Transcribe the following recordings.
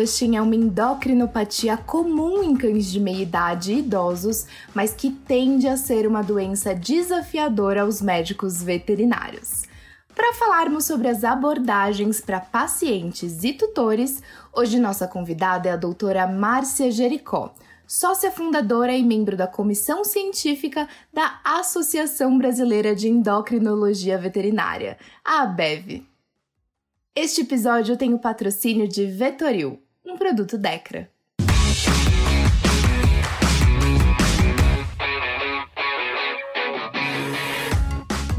Cushing é uma endocrinopatia comum em cães de meia idade e idosos, mas que tende a ser uma doença desafiadora aos médicos veterinários. Para falarmos sobre as abordagens para pacientes e tutores, hoje nossa convidada é a doutora Márcia Jericó, sócia fundadora e membro da comissão científica da Associação Brasileira de Endocrinologia Veterinária, a ABEV. Este episódio tem o patrocínio de Vetoril, um produto Decra.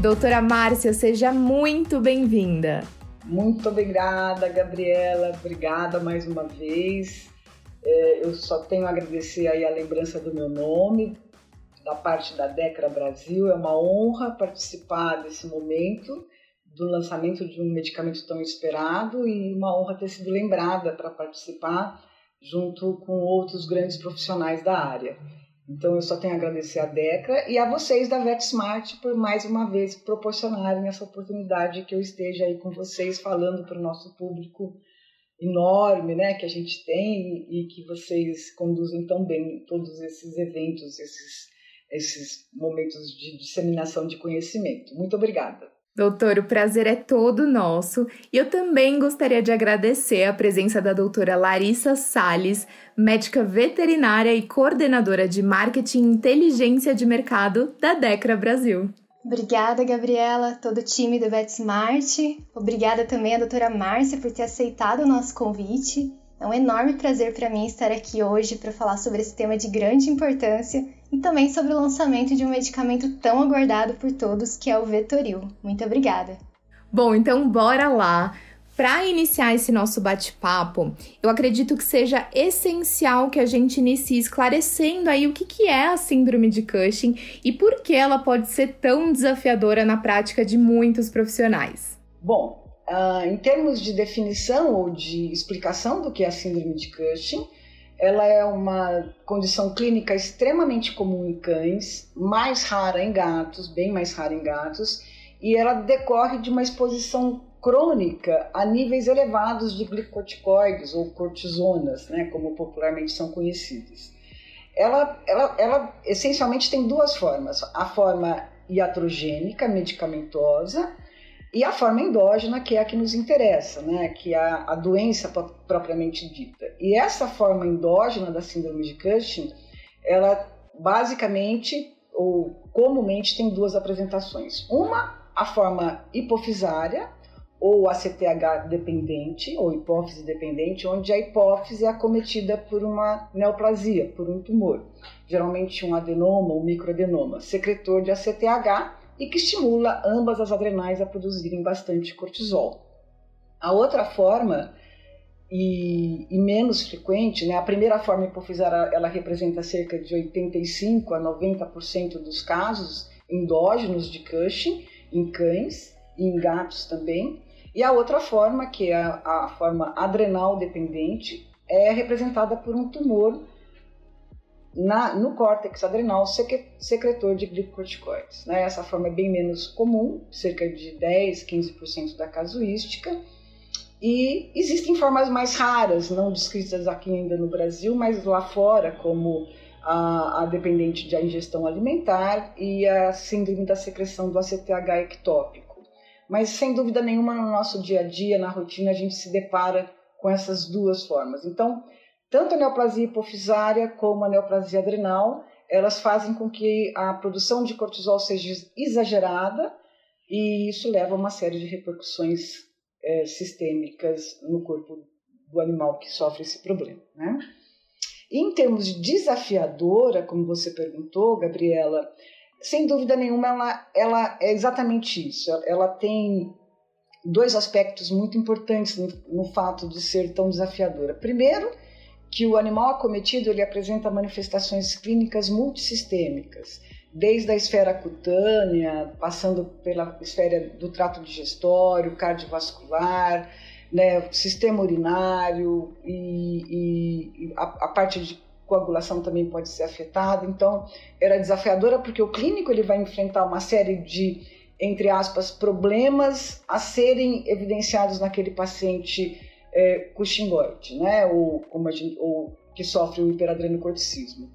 Doutora Márcia, seja muito bem-vinda. Muito obrigada, Gabriela. Obrigada mais uma vez. É, eu só tenho a agradecer aí a lembrança do meu nome, da parte da Decra Brasil. É uma honra participar desse momento do lançamento de um medicamento tão esperado e uma honra ter sido lembrada para participar junto com outros grandes profissionais da área. Então eu só tenho a agradecer a Decra e a vocês da VetSmart por mais uma vez proporcionarem essa oportunidade que eu esteja aí com vocês falando para o nosso público enorme, né, que a gente tem e que vocês conduzem tão bem todos esses eventos, esses esses momentos de disseminação de conhecimento. Muito obrigada. Doutor, o prazer é todo nosso e eu também gostaria de agradecer a presença da doutora Larissa Sales, médica veterinária e coordenadora de marketing e inteligência de mercado da Decra Brasil. Obrigada, Gabriela, todo o time do VetSmart. Obrigada também à doutora Márcia por ter aceitado o nosso convite. É um enorme prazer para mim estar aqui hoje para falar sobre esse tema de grande importância e também sobre o lançamento de um medicamento tão aguardado por todos, que é o Vetoril. Muito obrigada. Bom, então bora lá. Para iniciar esse nosso bate-papo, eu acredito que seja essencial que a gente inicie esclarecendo aí o que, que é a síndrome de Cushing e por que ela pode ser tão desafiadora na prática de muitos profissionais. Bom, Uh, em termos de definição ou de explicação do que é a síndrome de Cushing, ela é uma condição clínica extremamente comum em cães, mais rara em gatos, bem mais rara em gatos, e ela decorre de uma exposição crônica a níveis elevados de glicoticoides ou cortisonas, né, como popularmente são conhecidas. Ela, ela, ela essencialmente tem duas formas: a forma iatrogênica, medicamentosa, e a forma endógena, que é a que nos interessa, né? que é a, doença propriamente dita. E essa forma endógena da síndrome de Cushing, ela basicamente ou comumente tem duas apresentações. Uma, a forma hipofisária, ou ACTH dependente, ou hipófise dependente, onde a hipófise é acometida por uma neoplasia, por um tumor, geralmente um adenoma ou microadenoma, secretor de ACTH, e que estimula ambas as adrenais a produzirem bastante cortisol. A outra forma, e, e menos frequente, né, a primeira forma hipofisária ela representa cerca de 85 a 90% dos casos endógenos de Cushing em cães e em gatos também. E a outra forma, que é a, a forma adrenal dependente, é representada por um tumor na, no córtex adrenal secretor de glicocorticoides. Né? Essa forma é bem menos comum, cerca de 10, 15% da casuística. E existem formas mais raras, não descritas aqui ainda no Brasil, mas lá fora, como a, a dependente de ingestão alimentar e a síndrome da secreção do ACTH ectópico. Mas sem dúvida nenhuma no nosso dia a dia, na rotina, a gente se depara com essas duas formas. Então, tanto a neoplasia hipofisária como a neoplasia adrenal, elas fazem com que a produção de cortisol seja exagerada e isso leva a uma série de repercussões é, sistêmicas no corpo do animal que sofre esse problema. Né? Em termos de desafiadora, como você perguntou, Gabriela, sem dúvida nenhuma ela, ela é exatamente isso. Ela tem dois aspectos muito importantes no, no fato de ser tão desafiadora. Primeiro, que o animal acometido ele apresenta manifestações clínicas multissistêmicas, desde a esfera cutânea, passando pela esfera do trato digestório, cardiovascular, né, sistema urinário e, e a, a, parte de coagulação também pode ser afetada. Então, era desafiadora porque o clínico ele vai enfrentar uma série de, entre aspas, problemas a serem evidenciados naquele paciente é, Cushingoide, né? Ou, como gente, ou que sofre o hiperadrenocorticismo.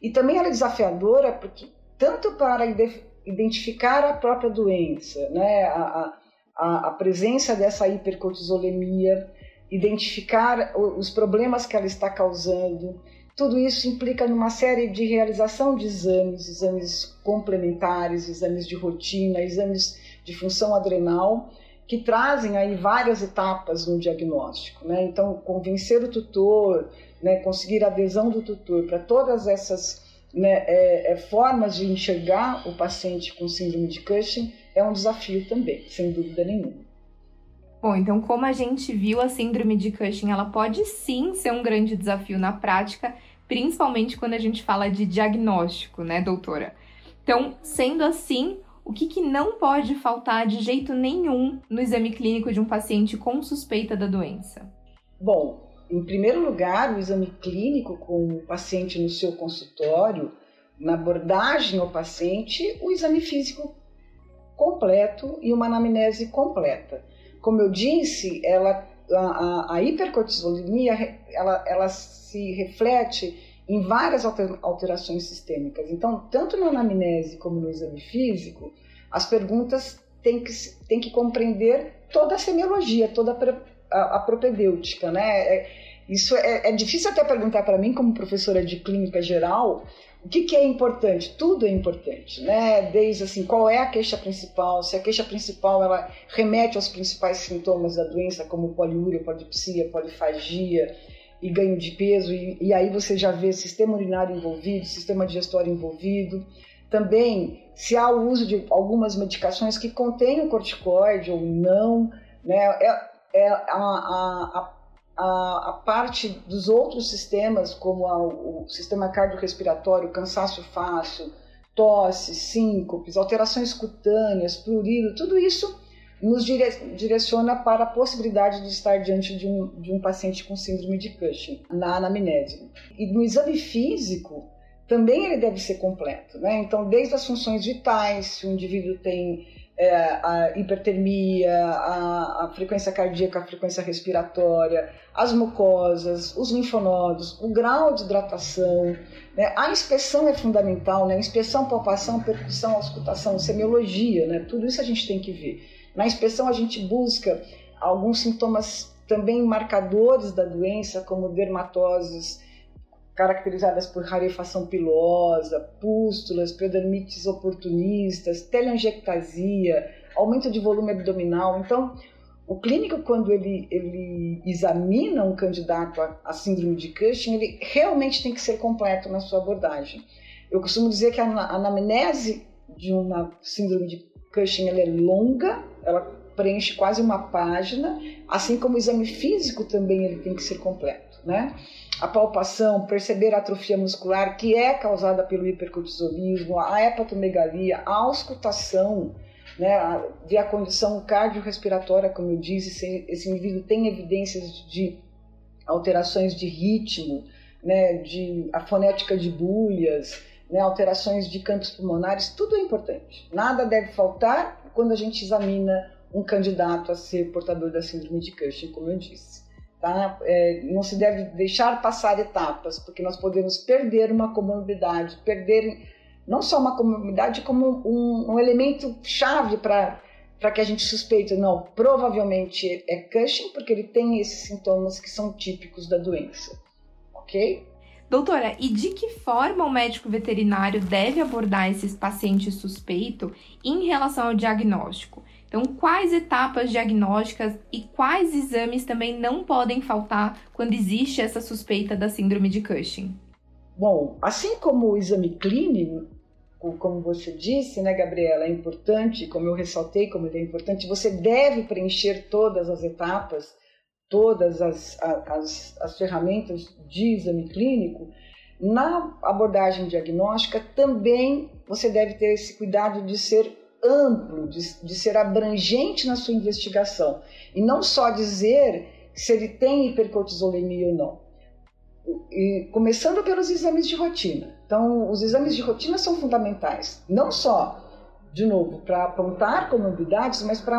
E também ela é desafiadora porque tanto para identificar a própria doença, né? a, a, a presença dessa hipercortisolemia, identificar os problemas que ela está causando, tudo isso implica numa série de realização de exames, exames complementares, exames de rotina, exames de função adrenal, que trazem aí várias etapas no diagnóstico. Né? Então, convencer o tutor, né, conseguir a adesão do tutor para todas essas né, é, é, formas de enxergar o paciente com síndrome de Cushing é um desafio também, sem dúvida nenhuma. Bom, então como a gente viu, a síndrome de Cushing, ela pode sim ser um grande desafio na prática, principalmente quando a gente fala de diagnóstico, né, doutora? Então, sendo assim, o que, que não pode faltar de jeito nenhum no exame clínico de um paciente com suspeita da doença? Bom, em primeiro lugar, o exame clínico com o paciente no seu consultório, na abordagem ao paciente, o exame físico completo e uma anamnese completa como eu disse, ela, a, a hipercortisolemia ela, ela se reflete em várias alterações sistêmicas. Então, tanto na anamnese como no exame físico, as perguntas têm que, têm que compreender toda a semiologia, toda a, a propedêutica, né? É, isso é, é difícil até perguntar para mim, como professora de clínica geral, o que, que, é importante? Tudo é importante, né? Desde assim, qual é a queixa principal? Se a queixa principal ela remete aos principais sintomas da doença, como poliúria, polidipsia, polifagia e ganho de peso, e, e aí você já vê sistema urinário envolvido, sistema digestório envolvido. Também, se há o uso de algumas medicações que contêm o corticoide ou não, né? É, é a, a, a a, parte dos outros sistemas, como a, o sistema cardiorrespiratório, cansaço fácil, tosse, síncopes, alterações cutâneas, prurido, tudo isso nos dire, direciona para a possibilidade de estar diante de um, de um paciente com síndrome de Cushing na anamnese. E no exame físico, também ele deve ser completo, né? Então, desde as funções vitais, se o indivíduo tem é, a hipertermia, a, a, frequência cardíaca, a frequência respiratória, as mucosas, os linfonodos, o grau de hidratação. Né? A inspeção é fundamental, né? inspeção, palpação, percussão, auscultação, semiologia, né? tudo isso a gente tem que ver. Na inspeção a gente busca alguns sintomas também marcadores da doença, como dermatoses, caracterizadas por rarefação pilosa, pústulas, pseudermites oportunistas, telangiectasia, aumento de volume abdominal. Então, o clínico, quando ele, ele examina um candidato a, a, síndrome de Cushing, ele realmente tem que ser completo na sua abordagem. Eu costumo dizer que a, a anamnese de uma síndrome de Cushing é longa, ela preenche quase uma página, assim como o exame físico também ele tem que ser completo, né? a palpação, perceber a atrofia muscular que é causada pelo hipercortisolismo, a hepatomegalia, a auscultação, né, ver a condição cardiorrespiratória, como eu disse, se esse indivíduo tem evidências de alterações de ritmo, né, de a fonética de bulhas, né, alterações de campos pulmonares, tudo é importante. Nada deve faltar quando a gente examina um candidato a ser portador da síndrome de Cushing, como eu disse. Tá? É, não se deve deixar passar etapas, porque nós podemos perder uma comorbidade, perder não só uma comorbidade, como um, um elemento chave para que a gente suspeite. Não, provavelmente é Cushing, porque ele tem esses sintomas que são típicos da doença. Ok? Doutora, e de que forma o médico veterinário deve abordar esses pacientes suspeitos em relação ao diagnóstico? Então, quais etapas diagnósticas e quais exames também não podem faltar quando existe essa suspeita da síndrome de Cushing? Bom, assim como o exame clínico, como você disse, né, Gabriela, é importante, como eu ressaltei, como ele é importante, você deve preencher todas as etapas, todas as, as, as ferramentas de exame clínico. Na abordagem diagnóstica, também você deve ter esse cuidado de ser amplo, de, de ser abrangente na sua investigação e não só dizer se ele tem hipercortisolemia ou não. E, começando pelos exames de rotina. Então, os exames de rotina são fundamentais, não só, de novo, para apontar comorbidades, mas para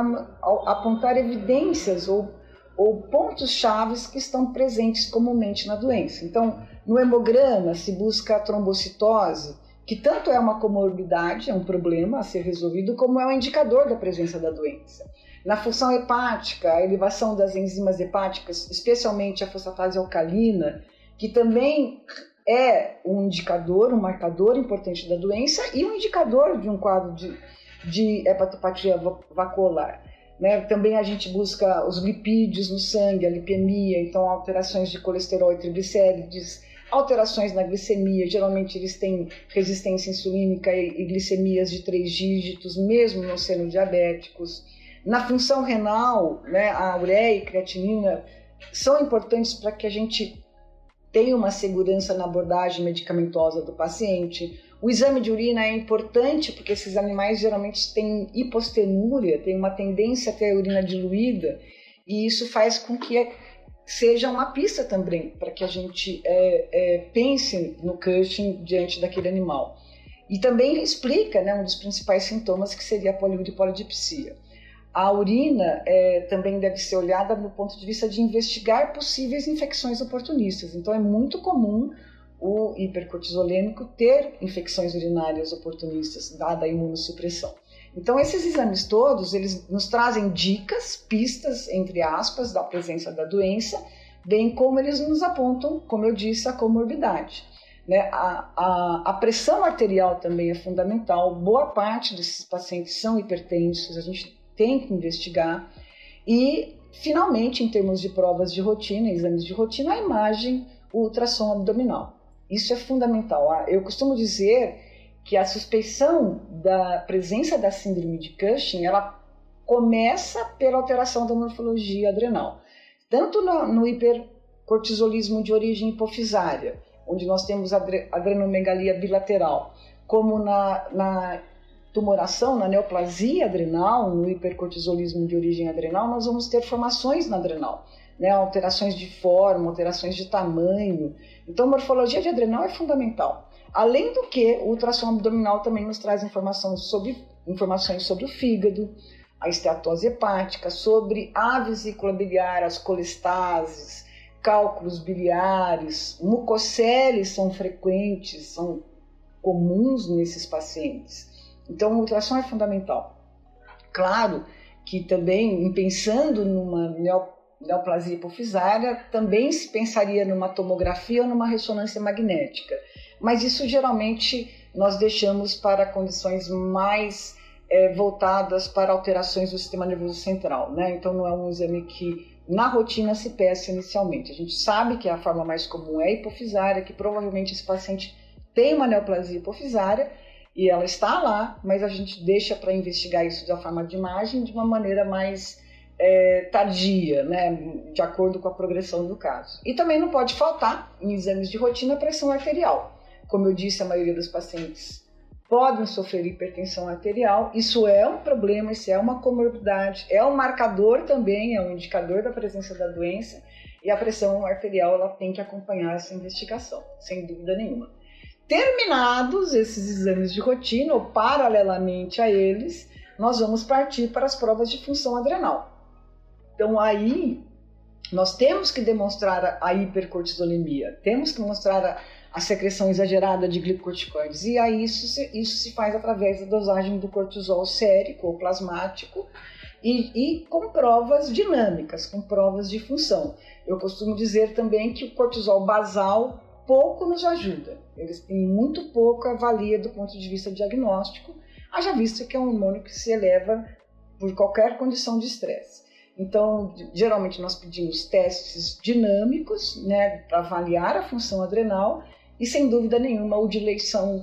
apontar evidências ou, ou pontos chaves que estão presentes comumente na doença. Então, no hemograma se busca a trombocitose, que tanto é uma comorbidade, é um problema a ser resolvido, como é um indicador da presença da doença. Na função hepática, a elevação das enzimas hepáticas, especialmente a fosfatase alcalina, que também é um indicador, um marcador importante da doença e um indicador de um quadro de, de hepatopatia vacuolar. Né? Também a gente busca os lipídios no sangue, a lipemia, então alterações de colesterol e triglicérides, alterações na glicemia, geralmente eles têm resistência insulínica e, glicemias de três dígitos, mesmo não sendo diabéticos. Na função renal, né, a ureia e creatinina são importantes para que a gente tenha uma segurança na abordagem medicamentosa do paciente. O exame de urina é importante porque esses animais geralmente têm hipostenúria, têm uma tendência a ter a urina diluída, e isso faz com que seja uma pista também para que a gente é, é, pense no Cushing diante daquele animal. E também explica né, um dos principais sintomas que seria a poliúria e polidipsia. A urina é, também deve ser olhada do ponto de vista de investigar possíveis infecções oportunistas. Então, é muito comum o hipercortisolêmico ter infecções urinárias oportunistas, dada a imunossupressão. Então, esses exames todos, eles nos trazem dicas, pistas, entre aspas, da presença da doença, bem como eles nos apontam, como eu disse, a comorbidade. Né? A, a, a, pressão arterial também é fundamental. Boa parte desses pacientes são hipertensos, a gente tem que investigar. E, finalmente, em termos de provas de rotina, exames de rotina, a imagem, o ultrassom abdominal. Isso é fundamental. Ah, eu costumo dizer que a suspeição da presença da síndrome de Cushing, ela começa pela alteração da morfologia adrenal. Tanto no, no hipercortisolismo de origem hipofisária, onde nós temos adrenomegalia bilateral, como na, na tumoração, na neoplasia adrenal, no hipercortisolismo de origem adrenal, nós vamos ter formações na adrenal né, alterações de forma, alterações de tamanho. Então, morfologia de adrenal é fundamental. Além do que, o ultrassom abdominal também nos traz informação sobre, informações sobre o fígado, a esteatose hepática, sobre a vesícula biliar, as colestases, cálculos biliares, mucoceles são frequentes, são comuns nesses pacientes. Então, o ultrassom é fundamental. Claro que também, pensando numa neoplasia hipofisária, também se pensaria numa tomografia ou numa ressonância magnética. Mas isso geralmente nós deixamos para condições mais é, voltadas para alterações do sistema nervoso central, né? Então não é um exame que na rotina se peça inicialmente. A gente sabe que a forma mais comum é hipofisária, que provavelmente esse paciente tem uma neoplasia hipofisária e ela está lá, mas a gente deixa para investigar isso da forma de imagem de uma maneira mais é, tardia, né, de acordo com a progressão do caso. E também não pode faltar, em exames de rotina, a pressão arterial. Como eu disse, a maioria dos pacientes podem sofrer hipertensão arterial. Isso é um problema, isso é uma comorbidade, é um marcador também, é um indicador da presença da doença. E a pressão arterial ela tem que acompanhar essa investigação, sem dúvida nenhuma. Terminados esses exames de rotina, ou paralelamente a eles, nós vamos partir para as provas de função adrenal. Então aí nós temos que demonstrar a hipercortisolemia, temos que mostrar a, a secreção exagerada de glicocorticoides. E aí isso se, isso se faz através da dosagem do cortisol sérico ou plasmático e, e, com provas dinâmicas, com provas de função. Eu costumo dizer também que o cortisol basal pouco nos ajuda. Eles têm muito pouco avalia do ponto de vista diagnóstico, haja visto que é um hormônio que se eleva por qualquer condição de estresse. Então, geralmente nós pedimos testes dinâmicos, né, para avaliar a função adrenal e sem dúvida nenhuma o de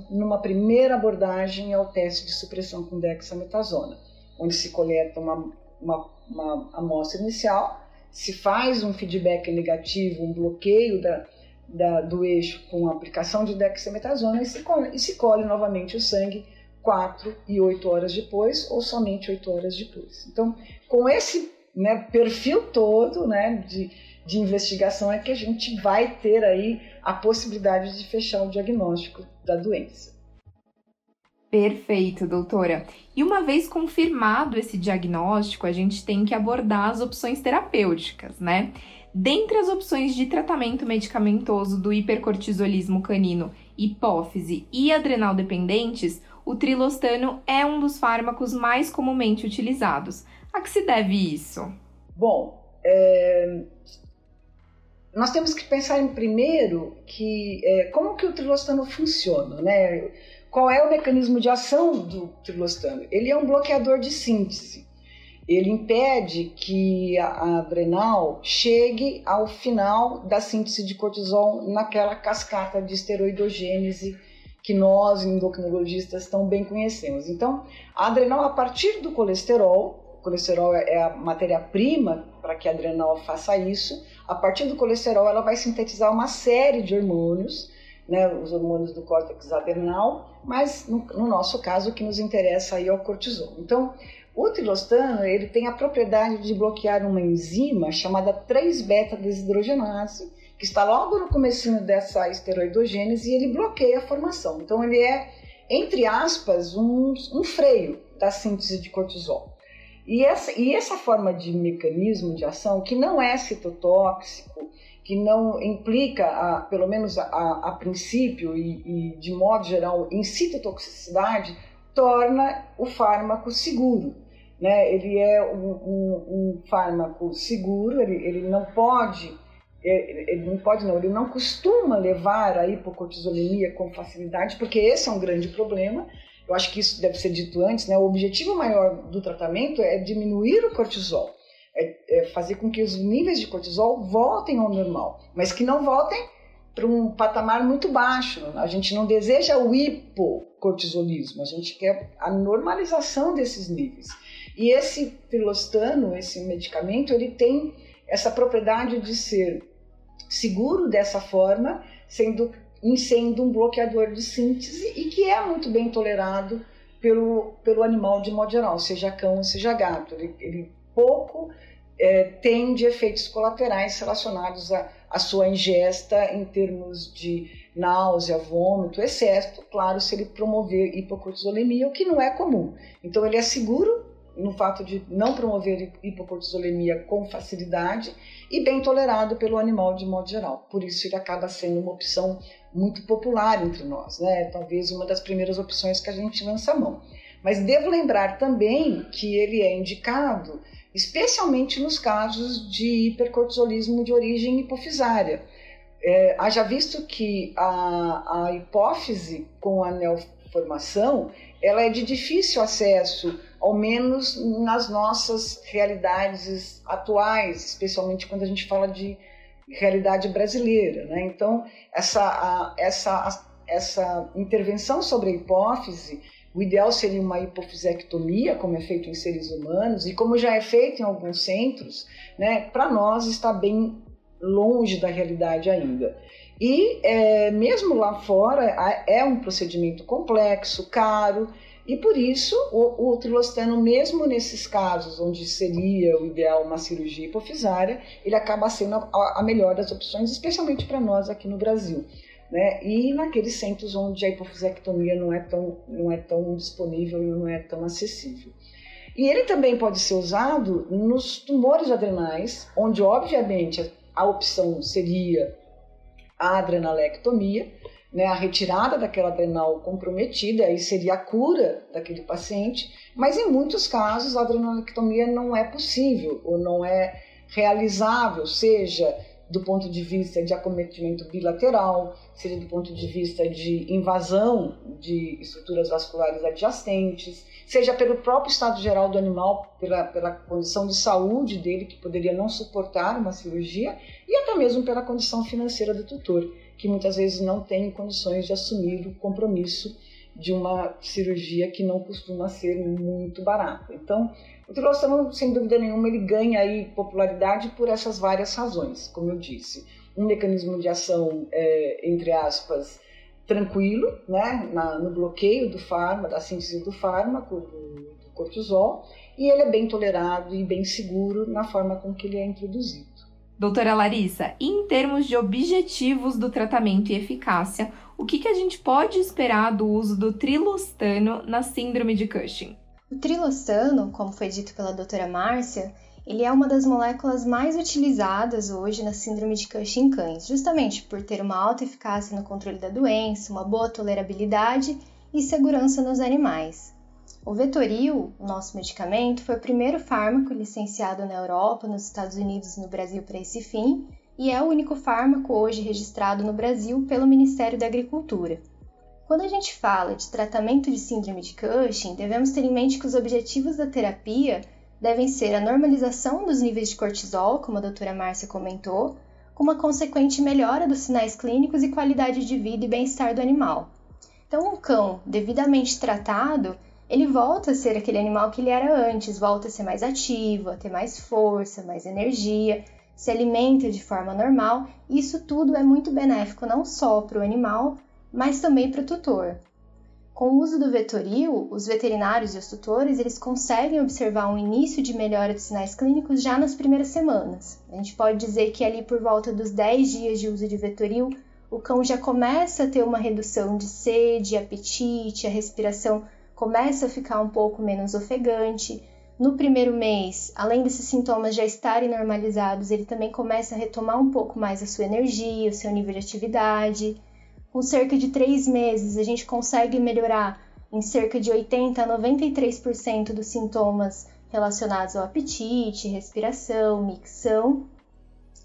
numa primeira abordagem é o teste de supressão com dexametasona, onde se coleta uma, uma, uma amostra inicial, se faz um feedback negativo, um bloqueio da, da, do eixo com a aplicação de dexametasona e se, e se colhe novamente o sangue 4 e 8 horas depois ou somente 8 horas depois. Então, com esse né, perfil todo né, de, de investigação é que a gente vai ter aí a possibilidade de fechar o diagnóstico da doença. Perfeito, doutora. E uma vez confirmado esse diagnóstico, a gente tem que abordar as opções terapêuticas, né? Dentre as opções de tratamento medicamentoso do hipercortisolismo canino, hipófise e adrenal dependentes, o trilostano é um dos fármacos mais comumente utilizados. A que se deve isso? Bom, é... nós temos que pensar em primeiro que é, como que o trilostano funciona, né? Qual é o mecanismo de ação do trilostano? Ele é um bloqueador de síntese. Ele impede que a adrenal chegue ao final da síntese de cortisol naquela cascata de esteroidogênese que nós, endocrinologistas, tão bem conhecemos. Então, a adrenal, a partir do colesterol, colesterol é a matéria-prima para que a adrenal faça isso, a partir do colesterol ela vai sintetizar uma série de hormônios né, os hormônios do córtex adrenal, mas no, no, nosso caso o que nos interessa aí é o cortisol. Então, o trilostano ele tem a propriedade de bloquear uma enzima chamada 3-beta-desidrogenase, que está logo no começo dessa esteroidogênese e ele bloqueia a formação. Então, ele é, entre aspas, um, um freio da síntese de cortisol. E essa, e essa forma de mecanismo de ação, que não é citotóxico, que não implica, a, pelo menos a, a princípio e, e, de modo geral, em citotoxicidade, torna o fármaco seguro. Né? Ele é um, um, um fármaco seguro, ele, ele não pode é, ele não pode não, ele não costuma levar a hipocortisolemia com facilidade, porque esse é um grande problema. Eu acho que isso deve ser dito antes, né? O objetivo maior do tratamento é diminuir o cortisol é, é fazer com que os níveis de cortisol voltem ao normal, mas que não voltem para um patamar muito baixo. A gente não deseja o hipocortisolismo, a gente quer a normalização desses níveis. E esse pilostano, esse medicamento, ele tem essa propriedade de ser seguro dessa forma, sendo, sendo um bloqueador de síntese e que é muito bem tolerado pelo, pelo animal de modo geral, seja cão, seja gato. Ele, ele pouco é, tem de efeitos colaterais relacionados à, sua ingesta em termos de náusea, vômito, exceto, claro, se ele promover hipocortisolemia, o que não é comum. Então, ele é seguro no fato de não promover hipocortisolemia com facilidade e bem tolerado pelo animal de modo geral. Por isso, ele acaba sendo uma opção muito popular entre nós, né? Talvez uma das primeiras opções que a gente lança a mão. Mas devo lembrar também que ele é indicado especialmente nos casos de hipercortisolismo de origem hipofisária. É, haja visto que a, a hipófise com a neoformação ela é de difícil acesso, ao menos nas nossas realidades atuais, especialmente quando a gente fala de realidade brasileira. Né? Então, essa, a, essa, essa intervenção sobre a hipófise o ideal seria uma hipofisectomia, como é feito em seres humanos, e como já é feito em alguns centros, né, para nós está bem longe da realidade ainda. E é, mesmo lá fora é um procedimento complexo, caro, e por isso o, o trilostano, mesmo nesses casos onde seria o ideal uma cirurgia hipofisária, ele acaba sendo a, a melhor das opções, especialmente para nós aqui no Brasil né? E naqueles centros onde a hipofisectomia não é tão, não é tão disponível e não é tão acessível. E ele também pode ser usado nos tumores adrenais, onde obviamente a opção seria a adrenalectomia, né, a retirada daquela adrenal comprometida, aí seria a cura daquele paciente, mas em muitos casos a adrenalectomia não é possível ou não é realizável, seja do ponto de vista de acometimento bilateral, seja do ponto de vista de invasão de estruturas vasculares adjacentes, seja pelo próprio estado geral do animal, pela, pela condição de saúde dele, que poderia não suportar uma cirurgia, e até mesmo pela condição financeira do tutor, que muitas vezes não tem condições de assumir o compromisso de uma cirurgia que não costuma ser muito barata. Então, o Trilostano, sem dúvida nenhuma, ele ganha aí popularidade por essas várias razões, como eu disse. Um mecanismo de ação, é, entre aspas, tranquilo, né, na, no bloqueio do fármaco, da síntese do fármaco, do, do cortisol, e ele é bem tolerado e bem seguro na forma com que ele é introduzido. Doutora Larissa, em termos de objetivos do tratamento e eficácia, o que, que a gente pode esperar do uso do trilostano na síndrome de Cushing? O trilostano, como foi dito pela doutora Márcia, ele é uma das moléculas mais utilizadas hoje na síndrome de Cushing em cães, justamente por ter uma alta eficácia no controle da doença, uma boa tolerabilidade e segurança nos animais. O Vetoril, o nosso medicamento, foi o primeiro fármaco licenciado na Europa, nos Estados Unidos e no Brasil para esse fim, e é o único fármaco hoje registrado no Brasil pelo Ministério da Agricultura. Quando a gente fala de tratamento de síndrome de Cushing, devemos ter em mente que os objetivos da terapia devem ser a normalização dos níveis de cortisol, como a doutora Márcia comentou, com uma consequente melhora dos sinais clínicos e qualidade de vida e bem-estar do animal. Então, um cão devidamente tratado, ele volta a ser aquele animal que ele era antes, volta a ser mais ativo, a ter mais força, mais energia, se alimenta de forma normal. Isso tudo é muito benéfico não só para o animal, mas também para o tutor. Com o uso do vetoril, os veterinários e os tutores eles conseguem observar um início de melhora dos sinais clínicos já nas primeiras semanas. A gente pode dizer que ali por volta dos 10 dias de uso de vetoril, o cão já começa a ter uma redução de sede, apetite, a respiração começa a ficar um pouco menos ofegante. No primeiro mês, além desses sintomas já estarem normalizados, ele também começa a retomar um pouco mais a sua energia, o seu nível de atividade com cerca de três meses, a gente consegue melhorar em cerca de 80 a 93% dos sintomas relacionados ao apetite, respiração, micção.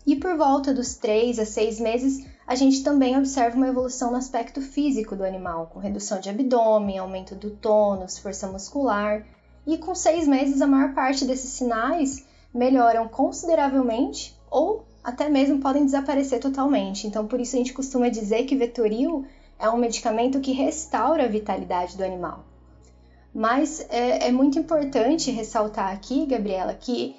E por volta dos 3 a 6 meses, a gente também observa uma evolução no aspecto físico do animal, com redução de abdômen, aumento do tônus, força muscular. E com 6 meses, a maior parte desses sinais melhoram consideravelmente ou até mesmo podem desaparecer totalmente. Então, por isso a gente costuma dizer que Vetoril é um medicamento que restaura a vitalidade do animal. Mas é, é muito importante ressaltar aqui, Gabriela, que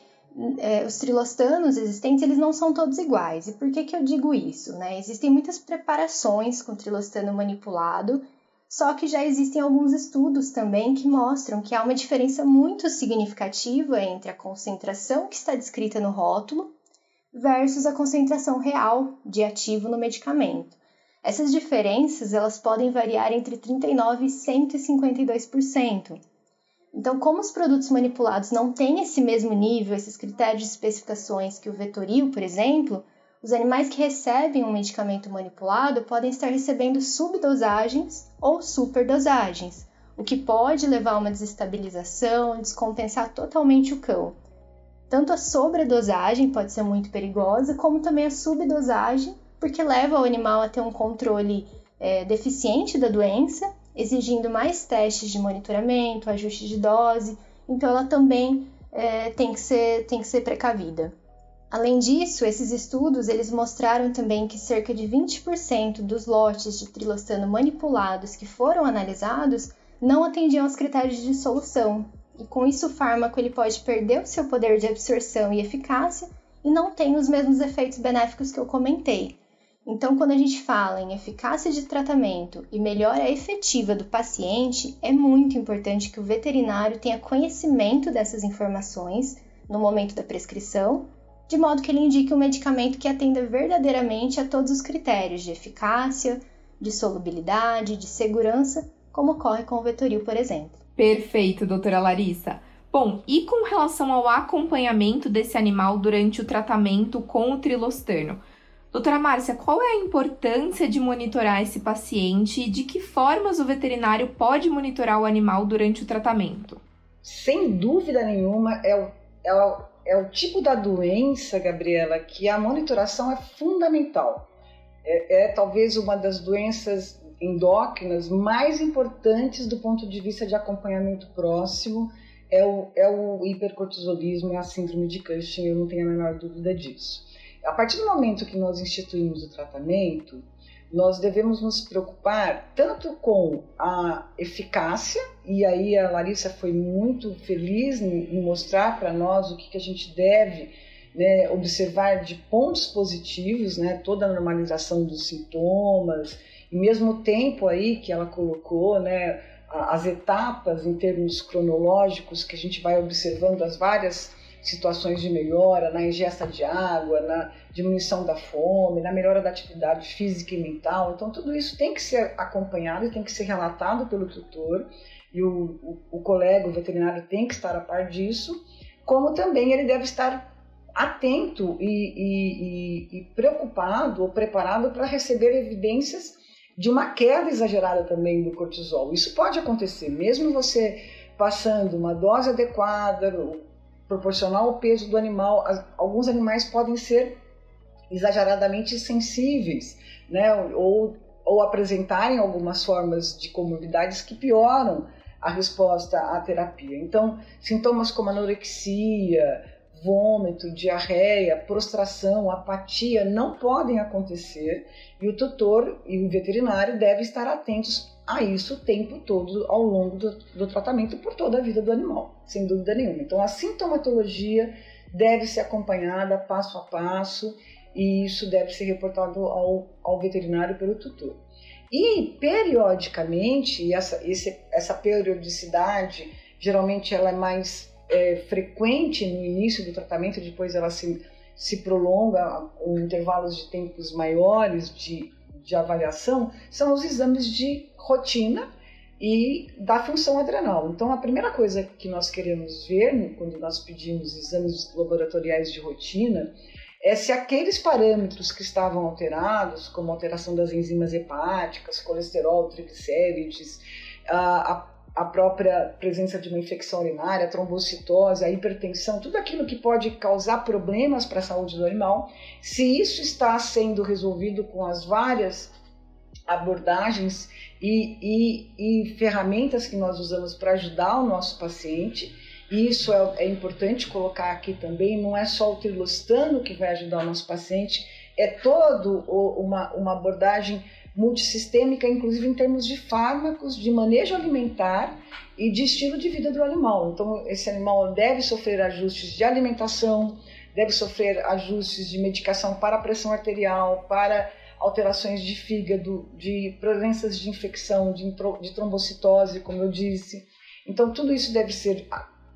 é, os trilostanos existentes eles não são todos iguais. E por que, que eu digo isso? Né? Existem muitas preparações com trilostano manipulado, só que já existem alguns estudos também que mostram que há uma diferença muito significativa entre a concentração que está descrita no rótulo versus a concentração real de ativo no medicamento. Essas diferenças elas podem variar entre 39 e 152%. Então, como os produtos manipulados não têm esse mesmo nível, esses critérios de especificações que o Vetoril, por exemplo, os animais que recebem um medicamento manipulado podem estar recebendo subdosagens ou superdosagens, o que pode levar a uma desestabilização, descompensar totalmente o cão. Tanto a sobredosagem pode ser muito perigosa, como também a subdosagem, porque leva o animal a ter um controle é, deficiente da doença, exigindo mais testes de monitoramento, ajuste de dose, então ela também é, tem, que ser, tem que ser precavida. Além disso, esses estudos eles mostraram também que cerca de 20% dos lotes de trilostano manipulados que foram analisados não atendiam aos critérios de dissolução, e com isso o fármaco ele pode perder o seu poder de absorção e eficácia e não tem os mesmos efeitos benéficos que eu comentei. Então, quando a gente fala em eficácia de tratamento e melhora efetiva do paciente, é muito importante que o veterinário tenha conhecimento dessas informações no momento da prescrição, de modo que ele indique um medicamento que atenda verdadeiramente a todos os critérios de eficácia, de solubilidade, de segurança, como ocorre com o Vetoril, por exemplo. Perfeito, doutora Larissa. Bom, e com relação ao acompanhamento desse animal durante o tratamento com o trilostano? Doutora Márcia, qual é a importância de monitorar esse paciente e de que formas o veterinário pode monitorar o animal durante o tratamento? Sem dúvida nenhuma, é o, é o, é o tipo da doença, Gabriela, que a monitoração é fundamental. É, é talvez uma das doenças endócrinas mais importantes do ponto de vista de acompanhamento próximo é o, é o hipercortisolismo e a síndrome de Cushing, eu não tenho a menor dúvida disso. A partir do momento que nós instituímos o tratamento, nós devemos nos preocupar tanto com a eficácia, e aí a Larissa foi muito feliz em mostrar para nós o que, que a gente deve né, observar de pontos positivos, né, toda a normalização dos sintomas, e mesmo tempo aí que ela colocou, né, as etapas em termos cronológicos que a gente vai observando as várias situações de melhora na ingesta de água, na diminuição da fome, na melhora da atividade física e mental. Então, tudo isso tem que ser acompanhado e tem que ser relatado pelo tutor, e o, o, o colega, o veterinário, tem que estar a par disso, como também ele deve estar atento e, e, e, preocupado ou preparado para receber evidências de uma queda exagerada também do cortisol. Isso pode acontecer, mesmo você passando uma dose adequada, proporcional ao peso do animal. Alguns animais podem ser exageradamente sensíveis, né? ou, ou apresentarem algumas formas de comorbidades que pioram a resposta à terapia. Então, sintomas como anorexia, vômito, diarreia, prostração, apatia não podem acontecer e o tutor e o veterinário devem estar atentos a isso o tempo todo ao longo do, do tratamento por toda a vida do animal, sem dúvida nenhuma. Então a sintomatologia deve ser acompanhada passo a passo e isso deve ser reportado ao, ao veterinário pelo tutor. E periodicamente, essa, esse, essa periodicidade geralmente ela é mais é, frequente no início do tratamento, depois ela se, se prolonga com intervalos de tempos maiores de, de avaliação, são os exames de rotina e da função adrenal. Então, a primeira coisa que nós queremos ver quando nós pedimos exames laboratoriais de rotina é se aqueles parâmetros que estavam alterados, como alteração das enzimas hepáticas, colesterol, triglicérides, a, a própria presença de uma infecção urinária, a trombocitose, a hipertensão, tudo aquilo que pode causar problemas para a saúde do animal, se isso está sendo resolvido com as várias abordagens e, e, e ferramentas que nós usamos para ajudar o nosso paciente, e isso é, é importante colocar aqui também, não é só o trilostano que vai ajudar o nosso paciente, é todo uma, uma abordagem multissistêmica, inclusive em termos de fármacos, de manejo alimentar e de estilo de vida do animal. Então, esse animal deve sofrer ajustes de alimentação, deve sofrer ajustes de medicação para pressão arterial, para alterações de fígado, de presenças de infecção, de, de trombocitose, como eu disse. Então, tudo isso deve ser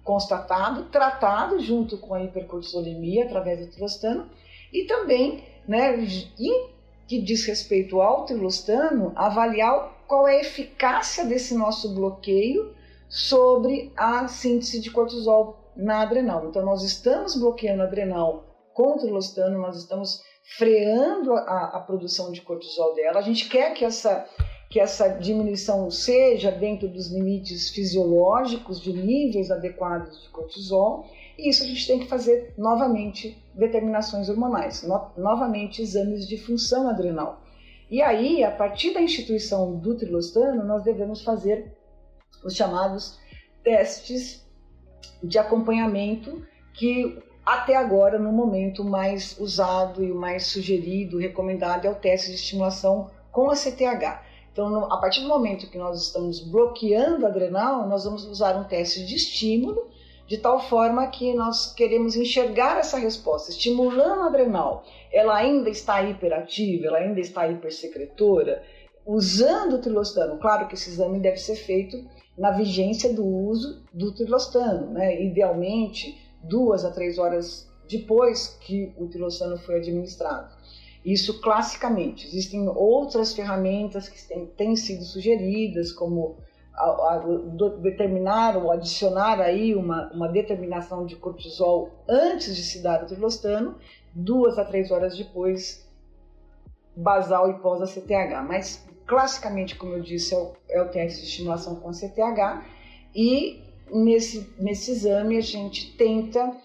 constatado, tratado junto com a hipercortisolemia através do trostano e também, né, que diz respeito ao trilostano, avaliar qual é a eficácia desse nosso bloqueio sobre a síntese de cortisol na adrenal. Então, nós estamos bloqueando a adrenal com o trilostano, nós estamos freando a, a produção de cortisol dela. A gente quer que essa, que essa diminuição seja dentro dos limites fisiológicos de níveis adequados de cortisol e isso a gente tem que fazer novamente determinações hormonais, no, novamente exames de função adrenal. E aí, a partir da instituição do trilostano, nós devemos fazer os chamados testes de acompanhamento que até agora, no momento mais usado e mais sugerido, recomendado é o teste de estimulação com a CTH. Então, a partir do momento que nós estamos bloqueando a adrenal, nós vamos usar um teste de estímulo de tal forma que nós queremos enxergar essa resposta, estimulando a adrenal. Ela ainda está hiperativa, ela ainda está hipersecretora, usando o trilostano. Claro que esse exame deve ser feito na vigência do uso do trilostano, né? idealmente duas a três horas depois que o trilostano foi administrado. Isso classicamente. Existem outras ferramentas que têm, têm sido sugeridas, como a, a, do, determinar ou adicionar aí uma, uma determinação de cortisol antes de se dar o trilostano, duas a três horas depois, basal e pós-ACTH. Mas, classicamente, como eu disse, é o, é o teste de estimulação com ACTH e nesse, nesse exame a gente tenta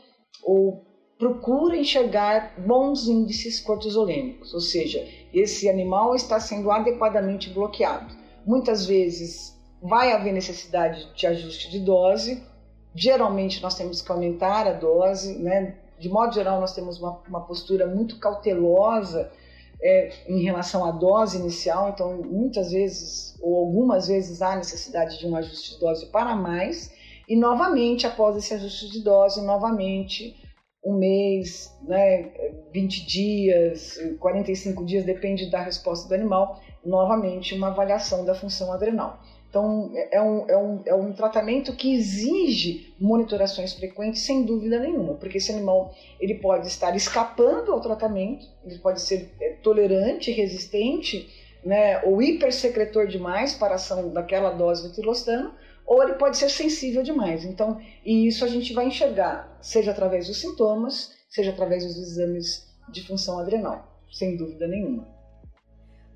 ou procura enxergar bons índices cortisolêmicos, ou seja, esse animal está sendo adequadamente bloqueado. Muitas vezes vai haver necessidade de ajuste de dose. Geralmente nós temos que aumentar a dose, né? De modo geral, nós temos uma, uma postura muito cautelosa é, em relação à dose inicial, então muitas vezes ou algumas vezes há necessidade de um ajuste de dose para mais, e novamente, após esse ajuste de dose, novamente um mês, né, 20 dias, 45 dias, depende da resposta do animal, novamente uma avaliação da função adrenal. Então, é um, é, um, é um tratamento que exige monitorações frequentes, sem dúvida nenhuma, porque esse animal ele pode estar escapando ao tratamento, ele pode ser é, tolerante, resistente, né, ou hipersecretor demais para a ação daquela dose de tirostano, ou ele pode ser sensível demais. Então, e isso a gente vai enxergar, seja através dos sintomas, seja através dos exames de função adrenal, sem dúvida nenhuma.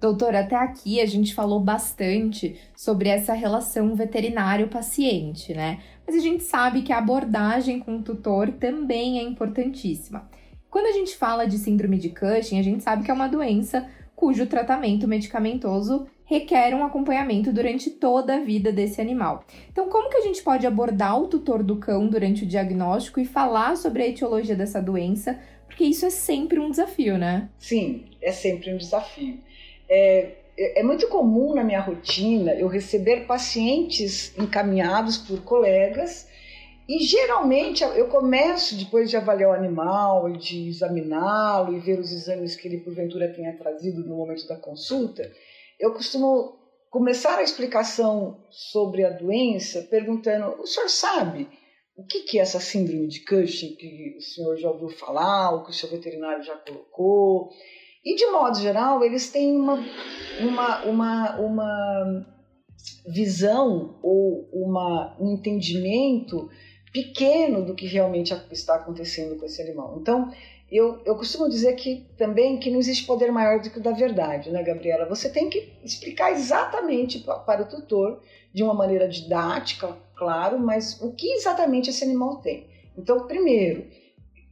Doutora, até aqui a gente falou bastante sobre essa relação veterinário-paciente, né? Mas a gente sabe que a abordagem com o tutor também é importantíssima. Quando a gente fala de síndrome de Cushing, a gente sabe que é uma doença cujo tratamento medicamentoso requer um acompanhamento durante toda a vida desse animal. Então, como que a gente pode abordar o tutor do cão durante o diagnóstico e falar sobre a etiologia dessa doença? Porque isso é sempre um desafio, né? Sim, é sempre um desafio. É, é muito comum na minha rotina eu receber pacientes encaminhados por colegas e geralmente eu começo, depois de avaliar o animal, de examiná-lo e ver os exames que ele porventura tenha trazido no momento da consulta, eu costumo começar a explicação sobre a doença perguntando: o senhor sabe o que é essa síndrome de Cushing que o senhor já ouviu falar, ou que o seu veterinário já colocou? E, de modo geral, eles têm uma, uma, uma, uma visão ou uma, um entendimento pequeno do que realmente está acontecendo com esse animal. Então, eu, eu costumo dizer que também que não existe poder maior do que o da verdade, né, Gabriela? Você tem que explicar exatamente para o tutor, de uma maneira didática, claro, mas o que exatamente esse animal tem. Então, primeiro,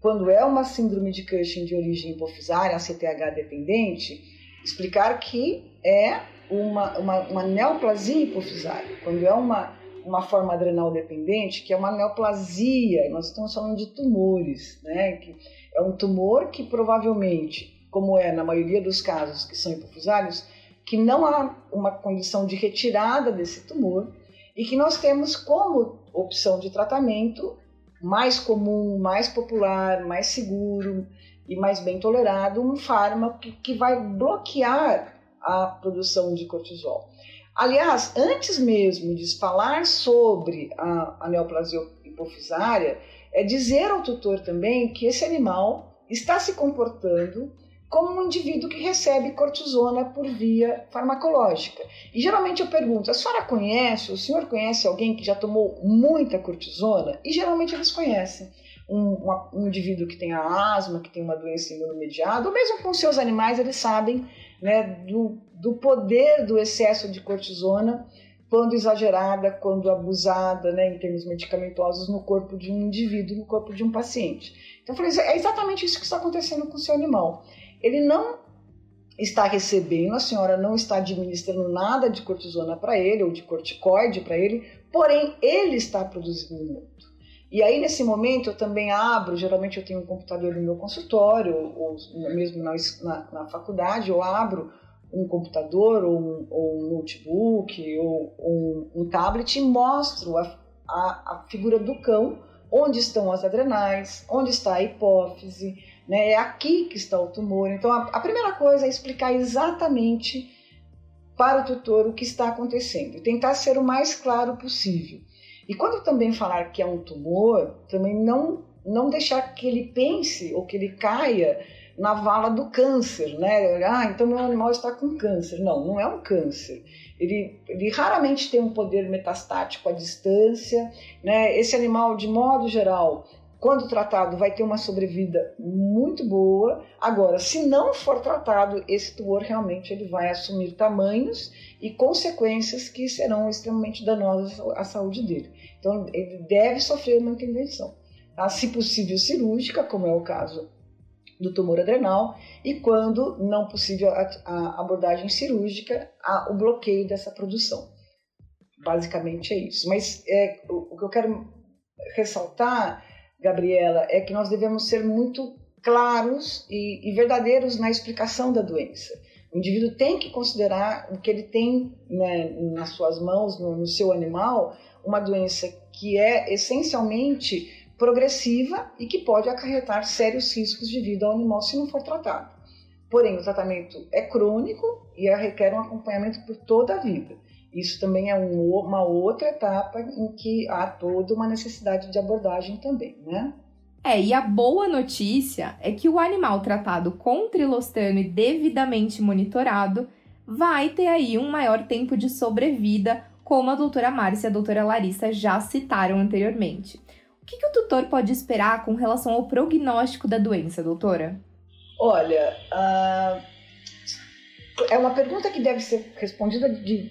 quando é uma síndrome de Cushing de origem hipofisária, a CTH dependente, explicar que é uma, uma, uma neoplasia hipofisária. Quando é uma, uma forma adrenal dependente, que é uma neoplasia, nós estamos falando de tumores, né? Que é um tumor que provavelmente, como é na maioria dos casos que são hipofisários, que não há uma condição de retirada desse tumor e que nós temos como opção de tratamento mais comum, mais popular, mais seguro e mais bem tolerado, um fármaco que, que vai bloquear a produção de cortisol. Aliás, antes mesmo de falar sobre a, a neoplasia hipofisária, é dizer ao tutor também que esse animal está se comportando como um indivíduo que recebe cortisona por via farmacológica. E geralmente eu pergunto: a senhora conhece, o senhor conhece alguém que já tomou muita cortisona? E geralmente eles conhecem. Um, uma, um indivíduo que tem asma, que tem uma doença imunomediada, ou mesmo com seus animais, eles sabem né, do, do poder do excesso de cortisona quando exagerada, quando abusada, né, em termos medicamentosos, no corpo de um indivíduo, no corpo de um paciente. Então, eu falei, é exatamente isso que está acontecendo com o seu animal ele não está recebendo, a senhora não está administrando nada de cortisona para ele ou de corticoide para ele, porém ele está produzindo muito. E aí nesse momento eu também abro, geralmente eu tenho um computador no meu consultório ou, mesmo na, na, na, faculdade, eu abro um computador ou um, ou um notebook ou um, um, tablet e mostro a, a, a figura do cão, onde estão as adrenais, onde está a hipófise, né? É aqui que está o tumor. Então, a, a primeira coisa é explicar exatamente para o tutor o que está acontecendo e tentar ser o mais claro possível. E quando também falar que é um tumor, também não, não deixar que ele pense ou que ele caia na vala do câncer, né? Ah, então meu animal está com câncer. Não, não é um câncer. Ele, ele raramente tem um poder metastático à distância, né? Esse animal, de modo geral, quando tratado, vai ter uma sobrevida muito boa. Agora, se não for tratado, esse tumor realmente ele vai assumir tamanhos e consequências que serão extremamente danosas à saúde dele. Então, ele deve sofrer uma intervenção, tá? se possível cirúrgica, como é o caso do tumor adrenal, e quando não possível a, a abordagem cirúrgica, a, o bloqueio dessa produção. Basicamente é isso. Mas é, o, o que eu quero ressaltar Gabriela, é que nós devemos ser muito claros e, e verdadeiros na explicação da doença. O indivíduo tem que considerar o que ele tem né, nas suas mãos, no, no seu animal, uma doença que é essencialmente progressiva e que pode acarretar sérios riscos de vida ao animal se não for tratado. Porém, o tratamento é crônico e requer um acompanhamento por toda a vida. Isso também é um, uma outra etapa em que há toda uma necessidade de abordagem também, né? É, e a boa notícia é que o animal tratado com trilostano e devidamente monitorado vai ter aí um maior tempo de sobrevida, como a doutora Márcia e a doutora Larissa já citaram anteriormente. Que, que o tutor pode esperar com relação ao prognóstico da doença, doutora? Olha, uh, é uma pergunta que deve ser respondida de,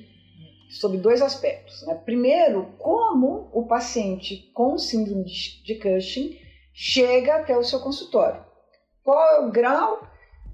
sobre dois aspectos. Né? Primeiro, como o paciente com síndrome de Cushing chega até o seu consultório. Qual é o grau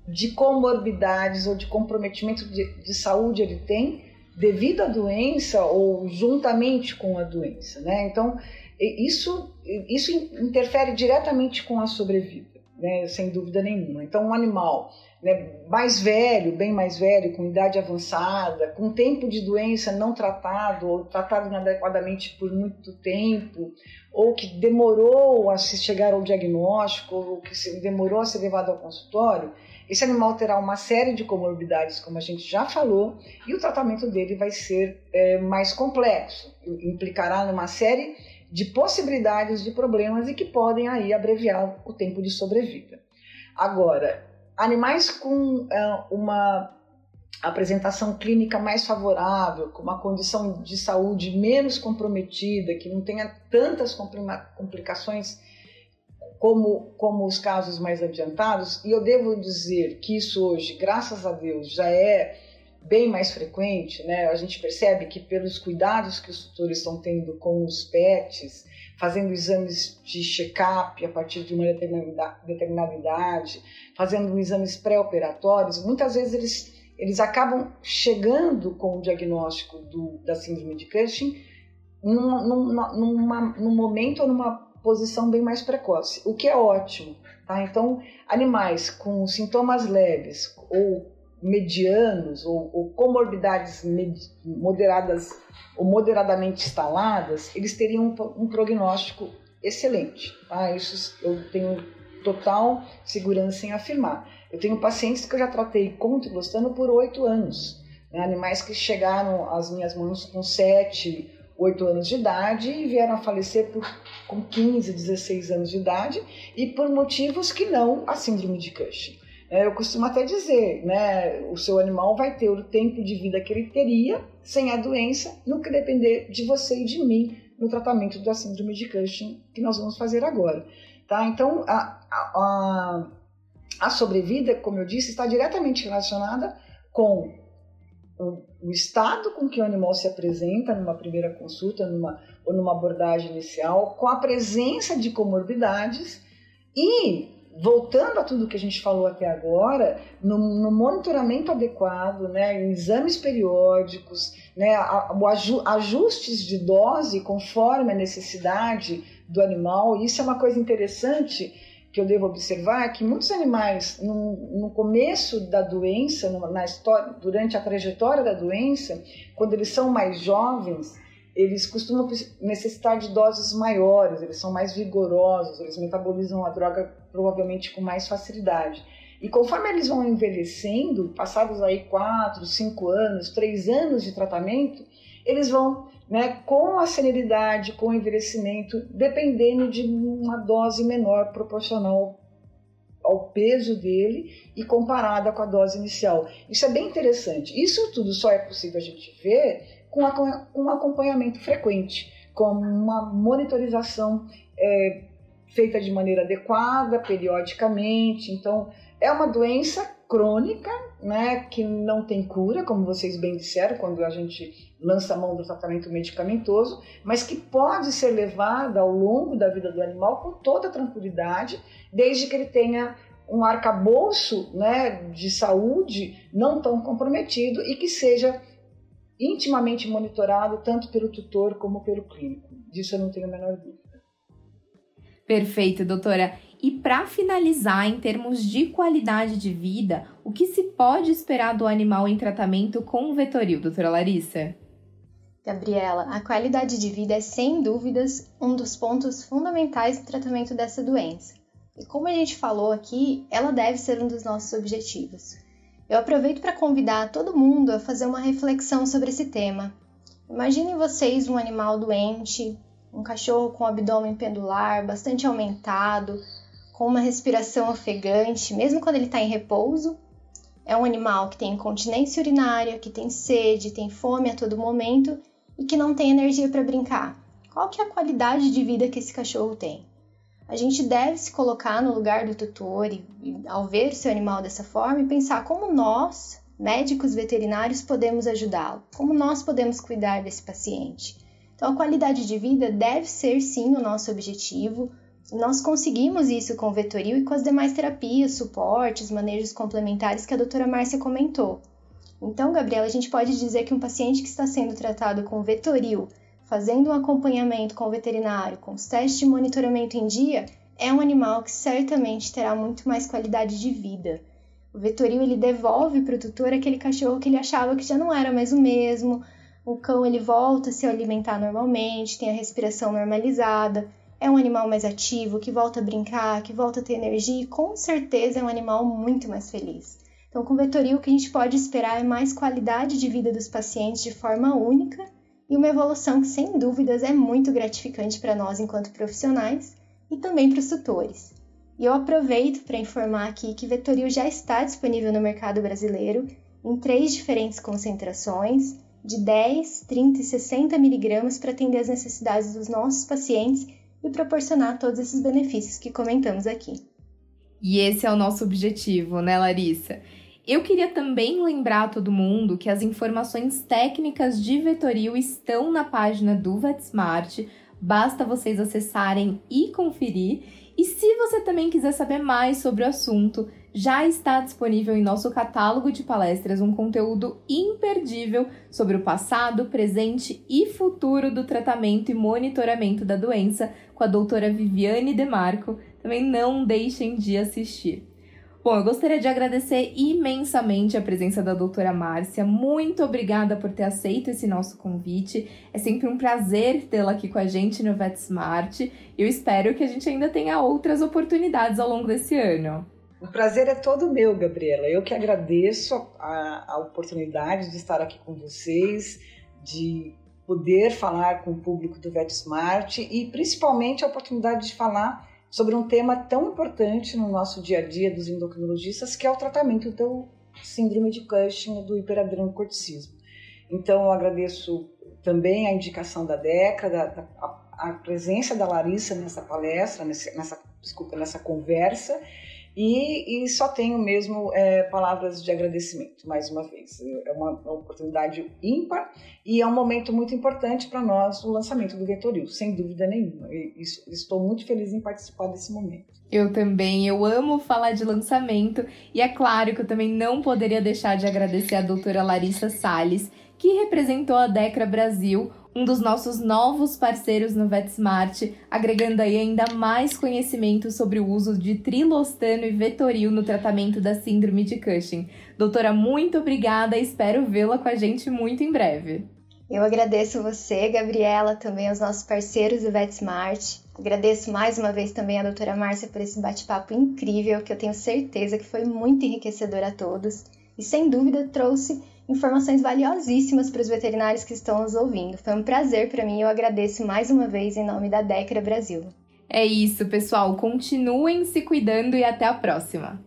de comorbidades ou de comprometimento de, de saúde ele tem devido à doença ou juntamente com a doença, né? Então, isso, isso interfere diretamente com a sobrevida, né? sem dúvida nenhuma. Então, um animal né, mais velho, bem mais velho, com idade avançada, com tempo de doença não tratado ou tratado inadequadamente por muito tempo, ou que demorou a se chegar ao diagnóstico, ou que demorou a ser levado ao consultório, esse animal terá uma série de comorbidades, como a gente já falou, e o tratamento dele vai ser é, mais complexo, implicará numa série de possibilidades de problemas e que podem aí abreviar o tempo de sobrevida. Agora, animais com é, uma apresentação clínica mais favorável, com uma condição de saúde menos comprometida, que não tenha tantas complicações como, como os casos mais adiantados, e eu devo dizer que isso hoje, graças a Deus, já é bem mais frequente, né? A gente percebe que pelos cuidados que os tutores estão tendo com os pets, fazendo exames de check-up a partir de uma determinada idade, fazendo exames pré-operatórios, muitas vezes eles, eles acabam chegando com o diagnóstico do, da síndrome de Cushing num, numa, numa, num momento ou numa posição bem mais precoce, o que é ótimo. Tá? Então, animais com sintomas leves ou medianos ou, ou comorbidades moderadas ou moderadamente instaladas, eles teriam um, um prognóstico excelente. Tá? Isso eu tenho total segurança em afirmar. Eu tenho pacientes que eu já tratei com trigostano por oito anos. Né? Animais que chegaram às minhas mãos com sete, oito anos de idade e vieram a falecer por, com 15, 16 anos de idade e por motivos que não a síndrome de Cushing. É, eu costumo até dizer, né, o seu animal vai ter o tempo de vida que ele teria sem a doença, no que depender de você e de mim no tratamento da síndrome de Cushing que nós vamos fazer agora. Tá? Então, a, a, a sobrevida, como eu disse, está diretamente relacionada com o, estado com que o animal se apresenta numa primeira consulta numa, ou numa abordagem inicial, com a presença de comorbidades e voltando a tudo que a gente falou até agora, no, no monitoramento adequado, né, em exames periódicos, né, a, ajustes de dose conforme a necessidade do animal. Isso é uma coisa interessante que eu devo observar, que muitos animais, no, no começo da doença, na história, durante a trajetória da doença, quando eles são mais jovens, eles costumam necessitar de doses maiores, eles são mais vigorosos, eles metabolizam a droga provavelmente com mais facilidade. E conforme eles vão envelhecendo, passados aí 4, 5 anos, 3 anos de tratamento, eles vão, né, com a celeridade, com o envelhecimento, dependendo de uma dose menor proporcional ao peso dele e comparada com a dose inicial. Isso é bem interessante. Isso tudo só é possível a gente ver com, um acompanhamento frequente, com uma monitorização é, feita de maneira adequada, periodicamente. Então, é uma doença crônica, né, que não tem cura, como vocês bem disseram, quando a gente lança a mão do tratamento medicamentoso, mas que pode ser levada ao longo da vida do animal com toda tranquilidade, desde que ele tenha um arcabouço né, de saúde não tão comprometido e que seja intimamente monitorado tanto pelo tutor como pelo clínico. Disso eu não tenho a menor dúvida. Perfeito, doutora. E para finalizar, em termos de qualidade de vida, o que se pode esperar do animal em tratamento com o Vetoril, doutora Larissa? Gabriela, a qualidade de vida é sem dúvidas um dos pontos fundamentais do tratamento dessa doença. E como a gente falou aqui, ela deve ser um dos nossos objetivos. Eu aproveito para convidar todo mundo a fazer uma reflexão sobre esse tema. Imaginem vocês um animal doente, um cachorro com o abdômen pendular, bastante aumentado, com uma respiração ofegante, mesmo quando ele está em repouso. É um animal que tem incontinência urinária, que tem sede, tem fome a todo momento e que não tem energia para brincar. Qual que é a qualidade de vida que esse cachorro tem? A gente deve se colocar no lugar do tutor e, e ao ver seu animal dessa forma, e pensar como nós, médicos veterinários, podemos ajudá-lo, como nós podemos cuidar desse paciente. Então, a qualidade de vida deve ser sim o nosso objetivo. Nós conseguimos isso com o Vetoril e com as demais terapias, suportes, manejos complementares que a doutora Márcia comentou. Então, Gabriela, a gente pode dizer que um paciente que está sendo tratado com Vetoril fazendo um acompanhamento com o veterinário, com os testes de monitoramento em dia, é um animal que certamente terá muito mais qualidade de vida. O vetoril ele devolve para o tutor aquele cachorro que ele achava que já não era mais o mesmo. O cão ele volta a se alimentar normalmente, tem a respiração normalizada, é um animal mais ativo, que volta a brincar, que volta a ter energia e com certeza é um animal muito mais feliz. Então, com o vetoril, o que a gente pode esperar é mais qualidade de vida dos pacientes de forma única e uma evolução que, sem dúvidas, é muito gratificante para nós enquanto profissionais e também para os tutores. E eu aproveito para informar aqui que Vetoril já está disponível no mercado brasileiro em três diferentes concentrações, de 10, 30 e 60 miligramas para atender as necessidades dos nossos pacientes e proporcionar todos esses benefícios que comentamos aqui. E esse é o nosso objetivo, né, Larissa? Eu queria também lembrar a todo mundo que as informações técnicas de Vetoril estão na página do VetSmart, basta vocês acessarem e conferir. E se você também quiser saber mais sobre o assunto, já está disponível em nosso catálogo de palestras um conteúdo imperdível sobre o passado, presente e futuro do tratamento e monitoramento da doença com a doutora Viviane Demarco. Também não deixem de assistir. Bom, eu gostaria de agradecer imensamente a presença da doutora Márcia. Muito obrigada por ter aceito esse nosso convite. É sempre um prazer tê-la aqui com a gente no VetSmart. Eu espero que a gente ainda tenha outras oportunidades ao longo desse ano. O prazer é todo meu, Gabriela. Eu que agradeço a, a oportunidade de estar aqui com vocês, de poder falar com o público do VetSmart e principalmente a oportunidade de falar sobre um tema tão importante no nosso dia a dia dos endocrinologistas, que é o tratamento do síndrome de Cushing do hiperadrenocorticismo. Então, eu agradeço também a indicação da DECA, da, da, a, a, presença da Larissa nessa palestra, nessa, nessa, desculpa, nessa conversa, e, e só tenho mesmo é, palavras de agradecimento, mais uma vez. É uma, uma, oportunidade ímpar e é um momento muito importante para nós o lançamento do Vetoril, sem dúvida nenhuma. E, estou muito feliz em participar desse momento. Eu também, eu amo falar de lançamento e é claro que eu também não poderia deixar de agradecer a doutora Larissa Salles, que representou a Decra Brasil um dos nossos novos parceiros no VetSmart, agregando aí ainda mais conhecimento sobre o uso de trilostano e vetoril no tratamento da síndrome de Cushing. Doutora, muito obrigada e espero vê-la com a gente muito em breve. Eu agradeço você, Gabriela, também aos nossos parceiros do VetSmart. Agradeço mais uma vez também a doutora Márcia por esse bate-papo incrível, que eu tenho certeza que foi muito enriquecedor a todos e sem dúvida trouxe informações valiosíssimas para os veterinários que estão nos ouvindo. Foi um prazer para mim e eu agradeço mais uma vez em nome da Decra Brasil. É isso, pessoal. Continuem se cuidando e até a próxima.